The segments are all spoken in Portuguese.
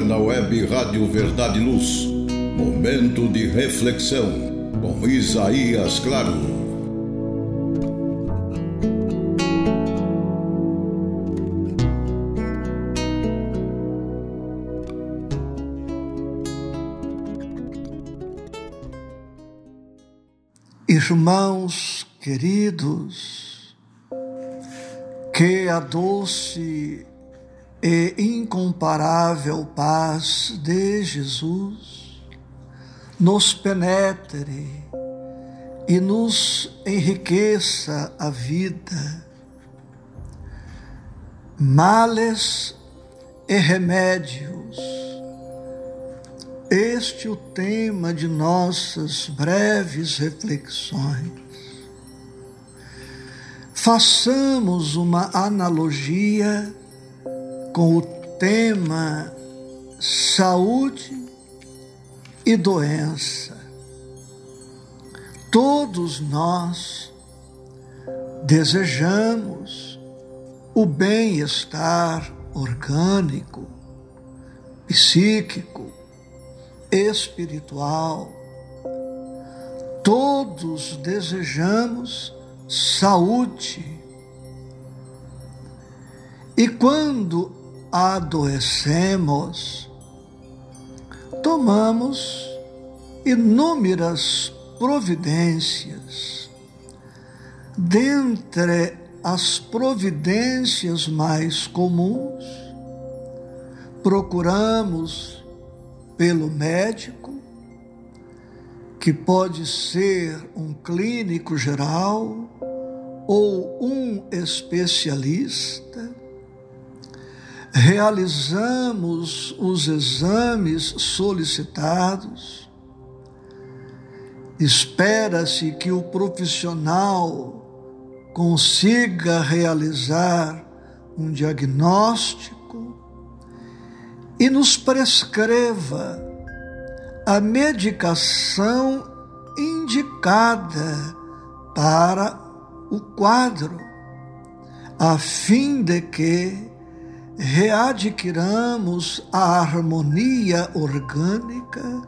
agora na web Rádio Verdade e Luz. Momento de reflexão com Isaías Claro. Irmãos queridos, que a doce e incomparável paz de Jesus nos penetre e nos enriqueça a vida. Males e remédios. Este é o tema de nossas breves reflexões. Façamos uma analogia com o tema saúde e doença. Todos nós desejamos o bem-estar orgânico, psíquico, espiritual. Todos desejamos saúde. E quando adoecemos, tomamos inúmeras providências. Dentre as providências mais comuns, procuramos pelo médico, que pode ser um clínico geral ou um especialista, realizamos os exames solicitados, espera-se que o profissional consiga realizar um diagnóstico e nos prescreva a medicação indicada para o quadro, a fim de que readquiramos a harmonia orgânica,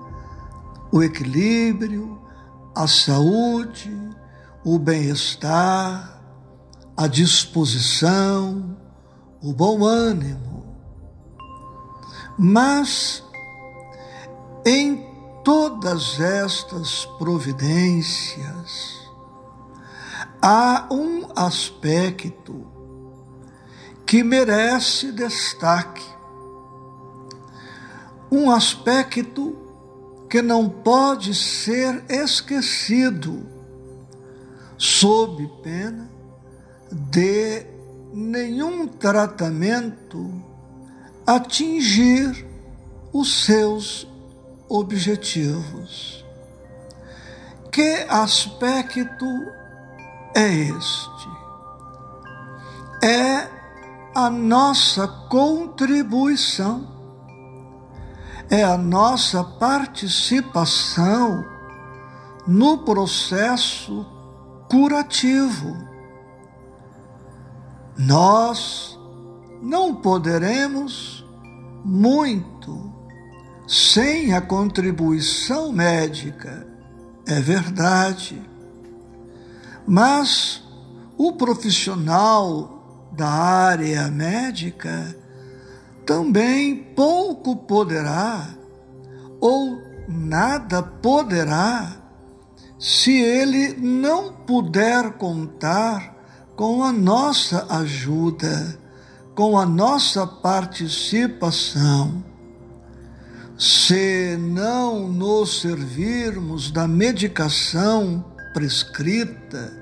o equilíbrio, a saúde, o bem-estar, a disposição, o bom ânimo. Mas em todas estas providências há um aspecto que merece destaque. Um aspecto que não pode ser esquecido, sob pena de nenhum tratamento atingir os seus objetivos. Que aspecto é este? É a nossa contribuição, é a nossa participação no processo curativo. Nós não poderemos muito sem a contribuição médica, é verdade, mas o profissional da área médica também pouco poderá ou nada poderá se ele não puder contar com a nossa ajuda, com a nossa participação. Se não nos servirmos da medicação prescrita,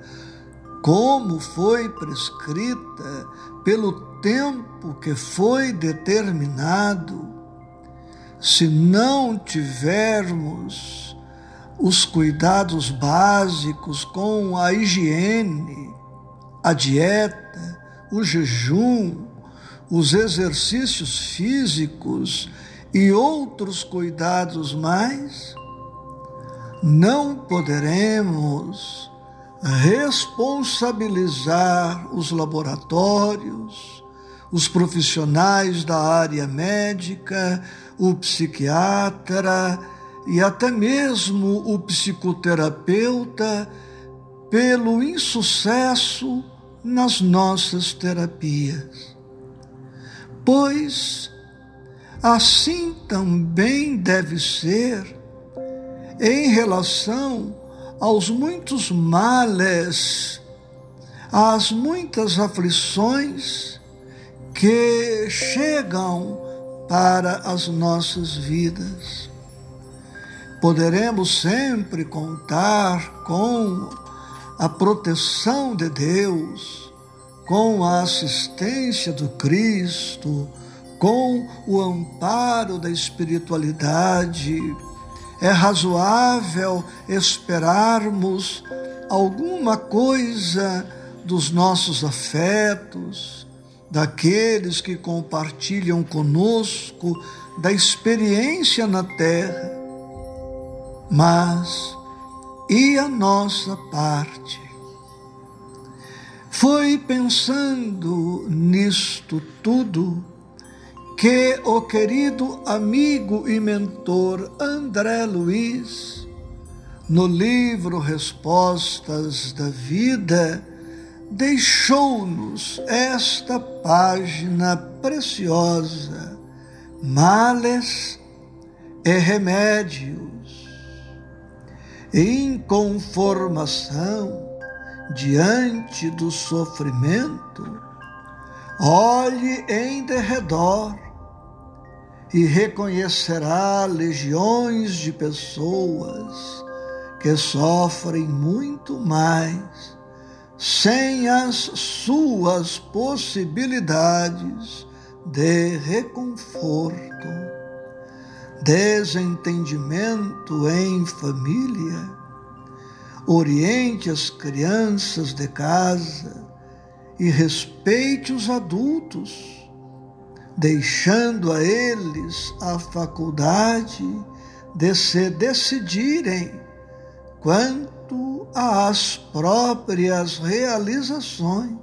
como foi prescrita pelo tempo que foi determinado, se não tivermos os cuidados básicos com a higiene, a dieta, o jejum, os exercícios físicos e outros cuidados mais, não poderemos responsabilizar os laboratórios, os profissionais da área médica, o psiquiatra e até mesmo o psicoterapeuta pelo insucesso nas nossas terapias. Pois assim também deve ser em relação aos muitos males, às muitas aflições que chegam para as nossas vidas. Poderemos sempre contar com a proteção de Deus, com a assistência do Cristo, com o amparo da espiritualidade. É razoável esperarmos alguma coisa dos nossos afetos, daqueles que compartilham conosco da experiência na terra, mas e a nossa parte? Foi pensando nisto tudo que o querido amigo e mentor André Luiz, no livro Respostas da Vida, deixou-nos esta página preciosa, males e remédios, inconformação diante do sofrimento, olhe em derredor e reconhecerá legiões de pessoas que sofrem muito mais sem as suas possibilidades de reconforto, desentendimento em família, oriente as crianças de casa e respeite os adultos, deixando a eles a faculdade de se decidirem quanto às próprias realizações,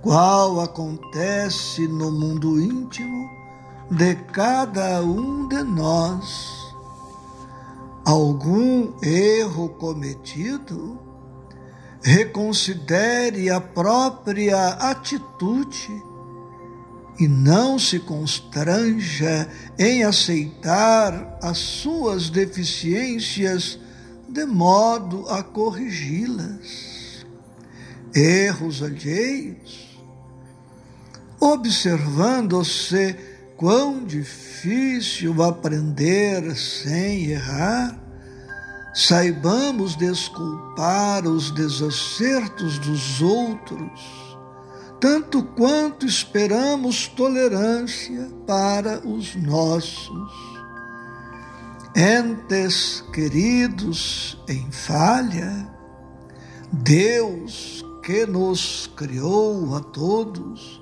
qual acontece no mundo íntimo de cada um de nós. Algum erro cometido, reconsidere a própria atitude e não se constranja em aceitar as suas deficiências de modo a corrigi-las. Erros alheios, observando-se quão difícil aprender sem errar, saibamos desculpar os desacertos dos outros, tanto quanto esperamos tolerância para os nossos entes queridos em falha, Deus que nos criou a todos,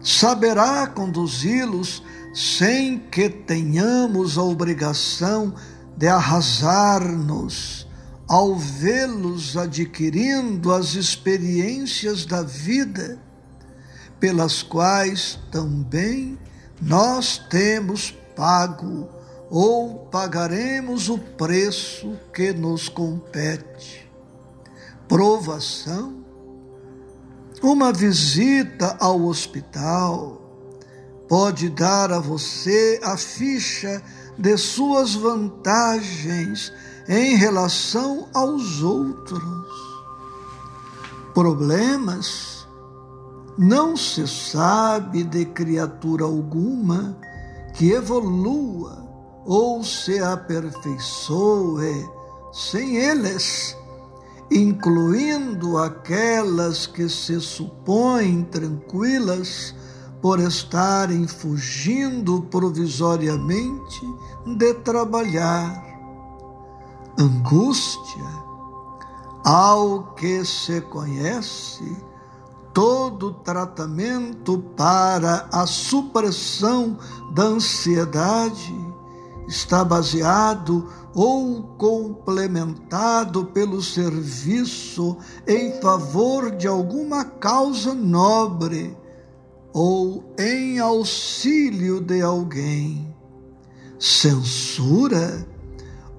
saberá conduzi-los sem que tenhamos a obrigação de arrasar-nos ao vê-los adquirindo as experiências da vida, pelas quais também nós temos pago ou pagaremos o preço que nos compete. Provação, uma visita ao hospital pode dar a você a ficha de suas vantagens em relação aos outros. Problemas, não se sabe de criatura alguma que evolua ou se aperfeiçoe sem eles, incluindo aquelas que se supõem tranquilas por estarem fugindo provisoriamente de trabalhar. Angústia, ao que se conhece, todo tratamento para a supressão da ansiedade está baseado ou complementado pelo serviço em favor de alguma causa nobre ou em auxílio de alguém. censura,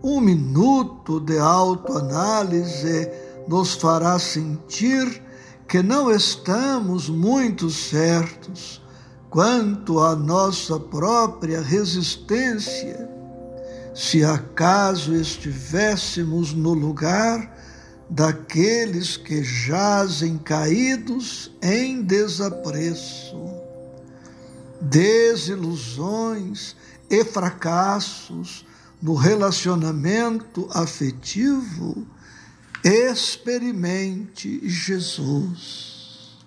um minuto de autoanálise nos fará sentir que não estamos muito certos quanto à nossa própria resistência. Se acaso estivéssemos no lugar daqueles que jazem caídos em desapreço, desilusões e fracassos no relacionamento afetivo, experimente Jesus.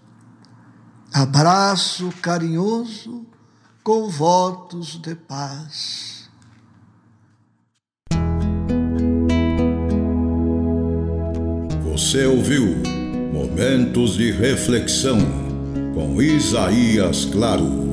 Abraço carinhoso com votos de paz. Você ouviu Momentos de Reflexão com Isaías Claro.